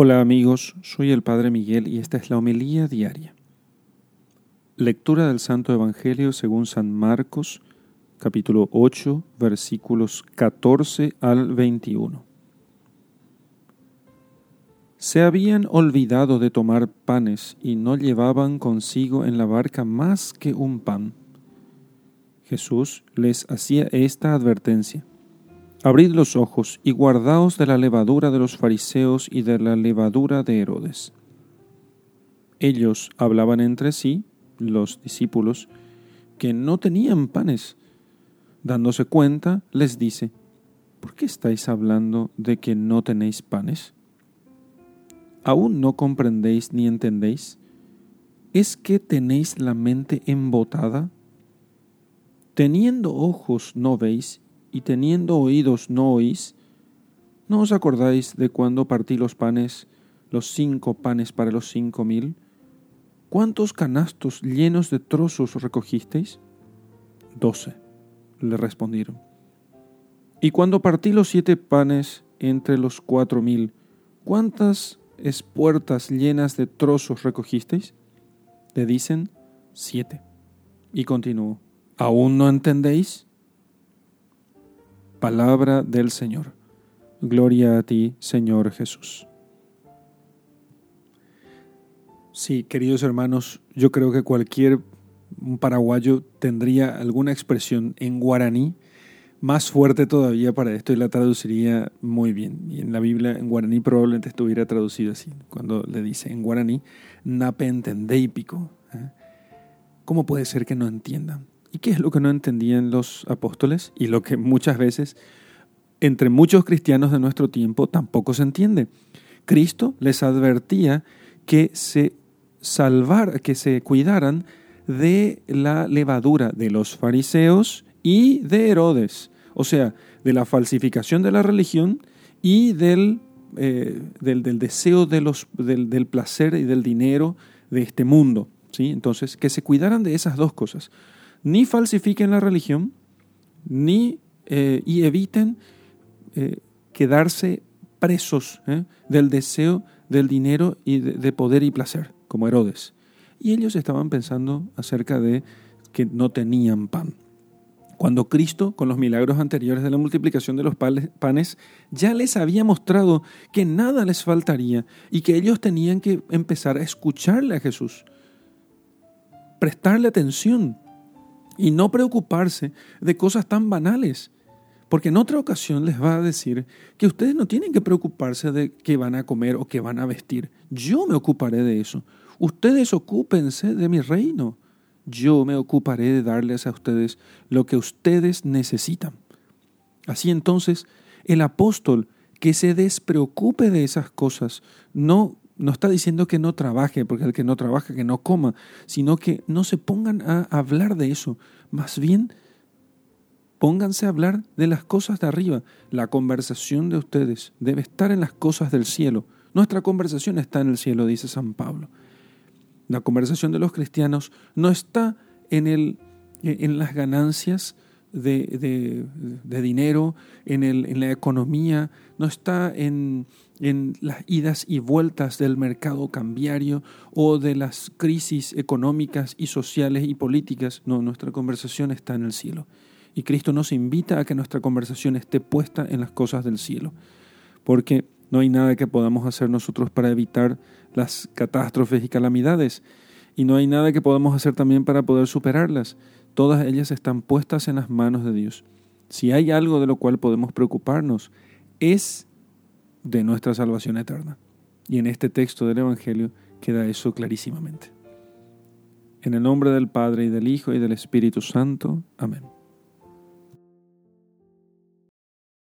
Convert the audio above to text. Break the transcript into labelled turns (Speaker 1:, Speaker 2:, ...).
Speaker 1: Hola amigos, soy el Padre Miguel y esta es la homilía diaria. Lectura del Santo Evangelio según San Marcos, capítulo 8, versículos 14 al 21. Se habían olvidado de tomar panes y no llevaban consigo en la barca más que un pan. Jesús les hacía esta advertencia. Abrid los ojos y guardaos de la levadura de los fariseos y de la levadura de Herodes. Ellos hablaban entre sí, los discípulos, que no tenían panes. Dándose cuenta, les dice, ¿por qué estáis hablando de que no tenéis panes? ¿Aún no comprendéis ni entendéis? ¿Es que tenéis la mente embotada? Teniendo ojos no veis y teniendo oídos no oís? ¿No os acordáis de cuando partí los panes, los cinco panes para los cinco mil? ¿Cuántos canastos llenos de trozos recogisteis? Doce, le respondieron. Y cuando partí los siete panes entre los cuatro mil, ¿cuántas espuertas llenas de trozos recogisteis? Le dicen, siete. Y continuó, ¿aún no entendéis? Palabra del Señor. Gloria a ti, Señor Jesús. Sí, queridos hermanos, yo creo que cualquier paraguayo tendría alguna expresión en guaraní más fuerte todavía para esto y la traduciría muy bien. Y en la Biblia en guaraní probablemente estuviera traducido así, cuando le dice en guaraní, nape entendeipico. ¿eh? ¿Cómo puede ser que no entiendan? ¿Y qué es lo que no entendían los apóstoles? Y lo que muchas veces entre muchos cristianos de nuestro tiempo tampoco se entiende. Cristo les advertía que se salvar, que se cuidaran de la levadura de los fariseos y de Herodes, o sea, de la falsificación de la religión y del, eh, del, deseo de los, del, del, placer y del dinero de este mundo. ¿sí? Entonces, que se cuidaran de esas dos cosas ni falsifiquen la religión, ni eh, y eviten eh, quedarse presos ¿eh? del deseo del dinero y de, poder y placer, como Herodes. Y ellos estaban pensando acerca de que no tenían pan. Cuando Cristo, con los milagros anteriores de la multiplicación de los panes, ya les había mostrado que nada les faltaría y que ellos tenían que empezar a escucharle a Jesús, prestarle atención y no preocuparse de cosas tan banales. Porque en otra ocasión les va a decir que ustedes no tienen que preocuparse de qué van a comer o qué van a vestir. Yo me ocuparé de eso. Ustedes ocúpense de mi reino. Yo me ocuparé de darles a ustedes lo que ustedes necesitan. Así entonces, el apóstol que se despreocupe de esas cosas no no está diciendo que no trabaje, porque el que no trabaja, que no coma, sino que no se pongan a hablar de eso. Más bien, pónganse a hablar de las cosas de arriba. La conversación de ustedes debe estar en las cosas del cielo. Nuestra conversación está en el cielo, dice San Pablo. La conversación de los cristianos no está en, el, en las ganancias de, dinero, en, el, en, la economía, no está en, en las idas y vueltas del mercado cambiario o de las crisis económicas y sociales y políticas. No, nuestra conversación está en el cielo. Y Cristo nos invita a que nuestra conversación esté puesta en las cosas del cielo. Porque no hay nada que podamos hacer nosotros para evitar las catástrofes y calamidades. Y no hay nada que podamos hacer también para poder superarlas. Todas ellas están puestas en las manos de Dios. Si hay algo de lo cual podemos preocuparnos, es de nuestra salvación eterna. Y en este texto del Evangelio queda eso clarísimamente. En el nombre del Padre y del Hijo y del Espíritu Santo. Amén.